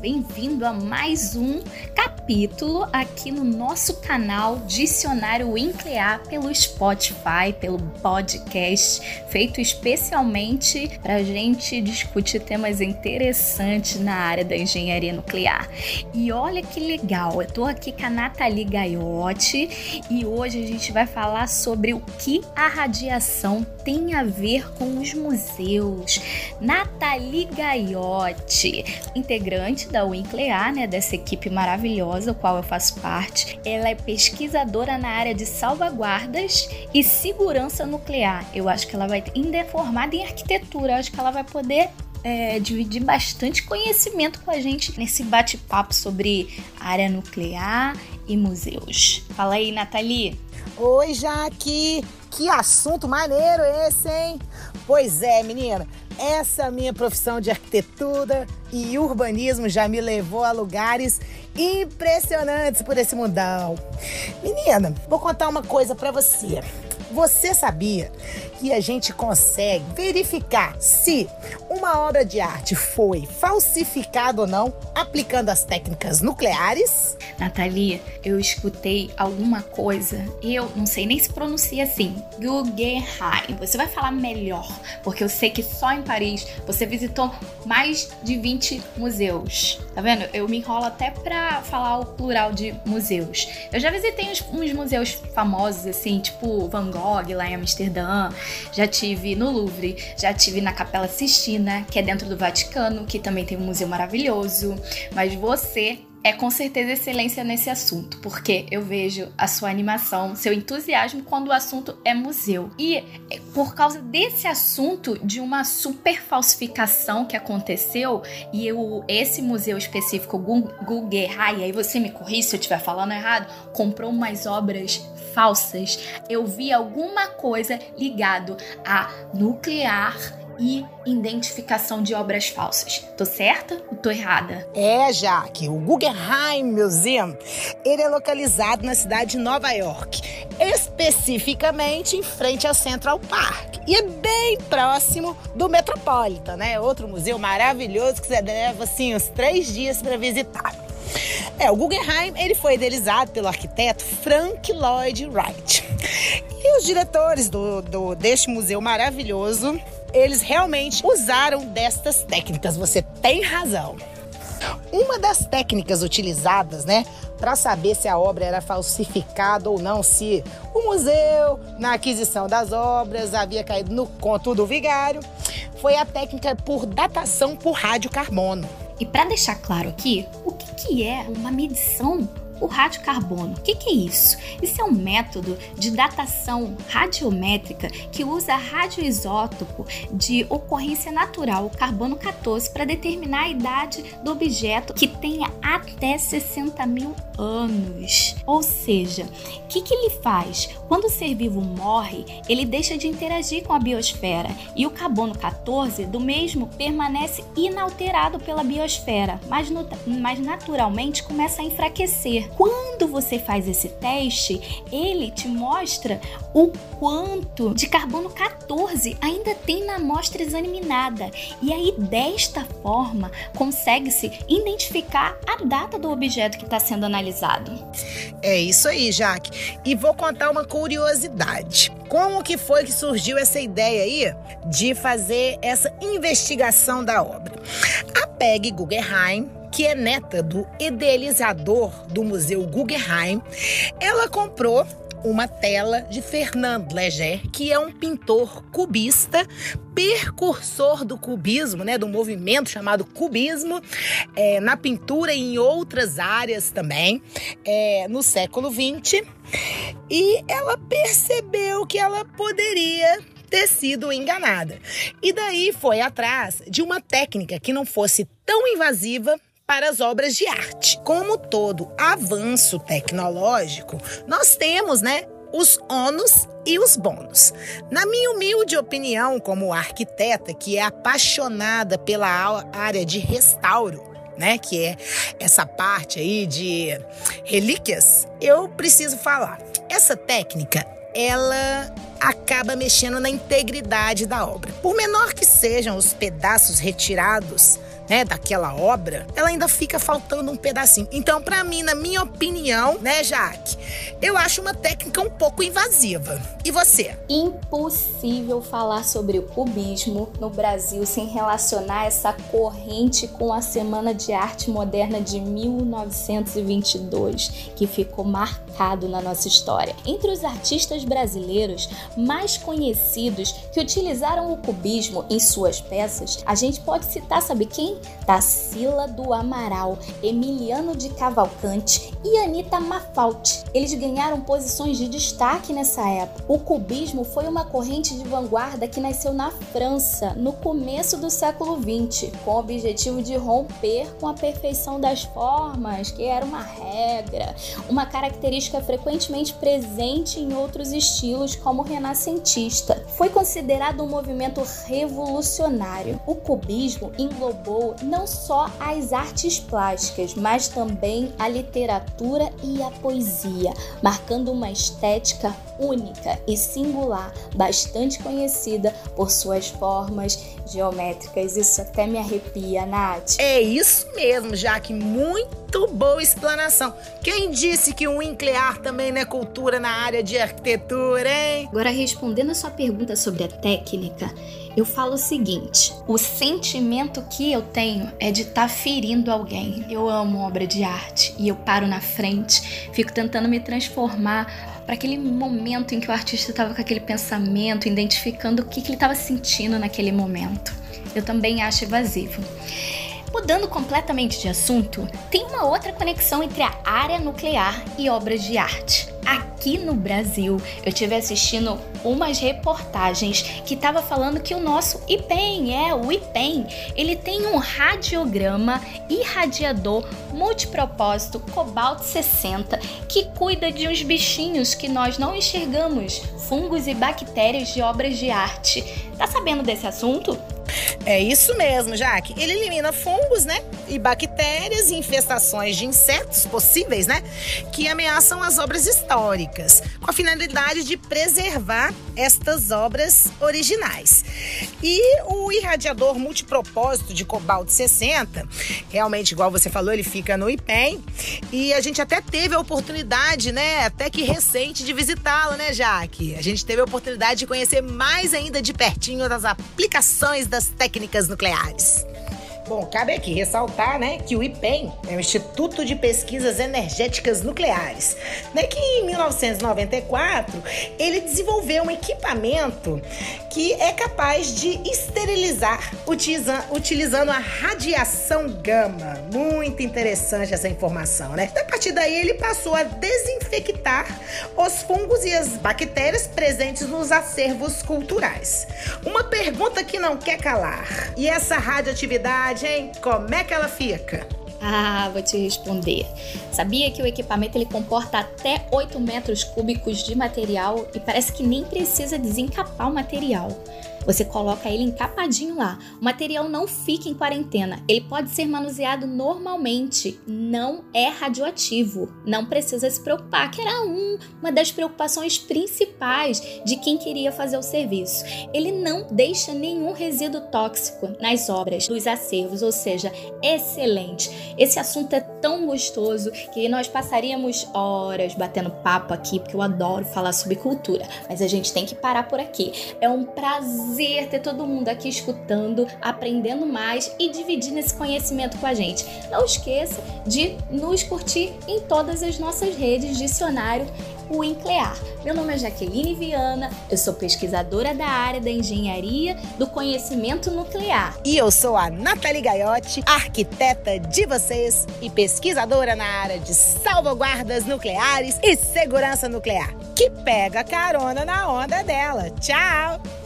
Bem-vindo a mais um capítulo aqui no nosso canal Dicionário Inclear pelo Spotify, pelo podcast, feito especialmente para gente discutir temas interessantes na área da engenharia nuclear. E olha que legal, eu tô aqui com a Nathalie Gaiotti e hoje a gente vai falar sobre o que a radiação tem a ver com os museus. Nathalie Gaiotti, integrante da Winclear, né, dessa equipe maravilhosa, qual eu faço parte. Ela é pesquisadora na área de salvaguardas e segurança nuclear. Eu acho que ela vai, ainda é formada em arquitetura, eu acho que ela vai poder é, dividir bastante conhecimento com a gente nesse bate-papo sobre área nuclear e museus. Fala aí, Nathalie. Oi, Jaque! Que assunto maneiro esse, hein? Pois é, menina. Essa minha profissão de arquitetura e urbanismo já me levou a lugares impressionantes por esse mundão. Menina, vou contar uma coisa para você. Você sabia que a gente consegue verificar se uma obra de arte foi falsificada ou não aplicando as técnicas nucleares? Natalia, eu escutei alguma coisa, eu não sei nem se pronuncia assim, Guggenheim. Você vai falar melhor, porque eu sei que só em Paris você visitou mais de 20 museus. Tá vendo? Eu me enrolo até pra falar o plural de museus. Eu já visitei uns, uns museus famosos, assim, tipo Van Gogh lá em Amsterdã, já tive no Louvre, já tive na Capela Sistina, que é dentro do Vaticano, que também tem um museu maravilhoso. Mas você é com certeza excelência nesse assunto, porque eu vejo a sua animação, seu entusiasmo quando o assunto é museu. E é por causa desse assunto de uma super falsificação que aconteceu, e eu, esse museu específico, Guggenheim, aí você me corri se eu estiver falando errado, comprou umas obras falsas. Eu vi alguma coisa ligado a nuclear e identificação de obras falsas. Tô certa ou tô errada? É, Jaque. O Guggenheim Museum, ele é localizado na cidade de Nova York, especificamente em frente ao Central Park. E é bem próximo do Metropolitan, né? Outro museu maravilhoso que você leva, assim, uns três dias para visitar. É, o Guggenheim ele foi idealizado pelo arquiteto Frank Lloyd Wright. E os diretores do, do, deste museu maravilhoso eles realmente usaram destas técnicas. Você tem razão. Uma das técnicas utilizadas, né, para saber se a obra era falsificada ou não, se o museu, na aquisição das obras, havia caído no conto do vigário, foi a técnica por datação por radiocarbono. E para deixar claro aqui, o que, que é uma medição o radiocarbono. O que, que é isso? Isso é um método de datação radiométrica que usa radioisótopo de ocorrência natural, carbono 14, para determinar a idade do objeto que tenha até 60 mil anos. Ou seja, o que, que ele faz? Quando o ser vivo morre, ele deixa de interagir com a biosfera e o carbono 14 do mesmo permanece inalterado pela biosfera, mas, no, mas naturalmente começa a enfraquecer. Quando você faz esse teste, ele te mostra o quanto de carbono 14 ainda tem na amostra examinada. E aí, desta forma, consegue-se identificar a data do objeto que está sendo analisado. É isso aí, Jaque. E vou contar uma curiosidade. Como que foi que surgiu essa ideia aí de fazer essa investigação da obra? A Peg Guggenheim que é neta do idealizador do Museu Guggenheim, ela comprou uma tela de Fernand Léger, que é um pintor cubista, precursor do cubismo, né, do movimento chamado cubismo, é, na pintura e em outras áreas também, é, no século XX. E ela percebeu que ela poderia ter sido enganada. E daí foi atrás de uma técnica que não fosse tão invasiva para as obras de arte. Como todo avanço tecnológico, nós temos, né, os ônus e os bônus. Na minha humilde opinião, como arquiteta que é apaixonada pela área de restauro, né, que é essa parte aí de relíquias, eu preciso falar. Essa técnica, ela acaba mexendo na integridade da obra. Por menor que sejam os pedaços retirados né, daquela obra, ela ainda fica faltando um pedacinho. Então, para mim, na minha opinião, né, Jaque, eu acho uma técnica um pouco invasiva. E você? Impossível falar sobre o cubismo no Brasil sem relacionar essa corrente com a Semana de Arte Moderna de 1922, que ficou marcado na nossa história. Entre os artistas brasileiros mais conhecidos que utilizaram o cubismo em suas peças, a gente pode citar, sabe quem? Tarsila do Amaral, Emiliano de Cavalcante e Anita Mafalte. Eles ganharam posições de destaque nessa época. O cubismo foi uma corrente de vanguarda que nasceu na França no começo do século XX, com o objetivo de romper com a perfeição das formas, que era uma regra, uma característica frequentemente presente em outros estilos, como o renascentista. Foi considerado um movimento revolucionário. O cubismo englobou não só as artes plásticas, mas também a literatura e a poesia, marcando uma estética única e singular, bastante conhecida por suas formas geométricas. Isso até me arrepia, Nath. É isso mesmo, Jaque. Muito boa explanação. Quem disse que o Winklear também não é cultura na área de arquitetura, hein? Agora, respondendo a sua pergunta sobre a técnica, eu falo o seguinte: o sentimento que eu tenho é de estar tá ferindo alguém. Eu amo obra de arte e eu paro na frente, fico tentando me transformar para aquele momento em que o artista estava com aquele pensamento, identificando o que, que ele estava sentindo naquele momento. Eu também acho evasivo. Mudando completamente de assunto, tem uma outra conexão entre a área nuclear e obras de arte. Aqui no Brasil, eu tive assistindo umas reportagens que tava falando que o nosso IPEM, é o IPEM, ele tem um radiograma irradiador multipropósito cobalto 60 que cuida de uns bichinhos que nós não enxergamos, fungos e bactérias de obras de arte. Tá sabendo desse assunto? É isso mesmo, Jaque. Ele elimina fungos, né? E bactérias e infestações de insetos possíveis, né? Que ameaçam as obras históricas, com a finalidade de preservar estas obras originais. E o irradiador multipropósito de cobalto 60, realmente, igual você falou, ele fica no IPEM. E a gente até teve a oportunidade, né? Até que recente, de visitá-lo, né, Jaque? A gente teve a oportunidade de conhecer mais ainda de pertinho das aplicações das técnicas nucleares. Bom, cabe aqui ressaltar, né, que o IPEM é o Instituto de Pesquisas Energéticas Nucleares, né, que em 1994 ele desenvolveu um equipamento que é capaz de esterilizar utiliza, utilizando a radiação gama. Muito interessante essa informação, né? A partir daí ele passou a desinfectar os fungos e as bactérias presentes nos acervos culturais. Uma pergunta que não quer calar. E essa radioatividade hein? Como é que ela fica? Ah, vou te responder. Sabia que o equipamento ele comporta até 8 metros cúbicos de material e parece que nem precisa desencapar o material. Você coloca ele encapadinho lá. O material não fica em quarentena. Ele pode ser manuseado normalmente. Não é radioativo. Não precisa se preocupar, que era um, uma das preocupações principais de quem queria fazer o serviço. Ele não deixa nenhum resíduo tóxico nas obras dos acervos, ou seja, excelente. Esse assunto é tão gostoso que nós passaríamos horas batendo papo aqui, porque eu adoro falar sobre cultura, mas a gente tem que parar por aqui. É um prazer prazer ter todo mundo aqui escutando, aprendendo mais e dividindo esse conhecimento com a gente. Não esqueça de nos curtir em todas as nossas redes Dicionário Winclear. Meu nome é Jaqueline Viana, eu sou pesquisadora da área da engenharia do conhecimento nuclear. E eu sou a Nathalie Gaiotti, arquiteta de vocês e pesquisadora na área de salvaguardas nucleares e segurança nuclear, que pega carona na onda dela. Tchau!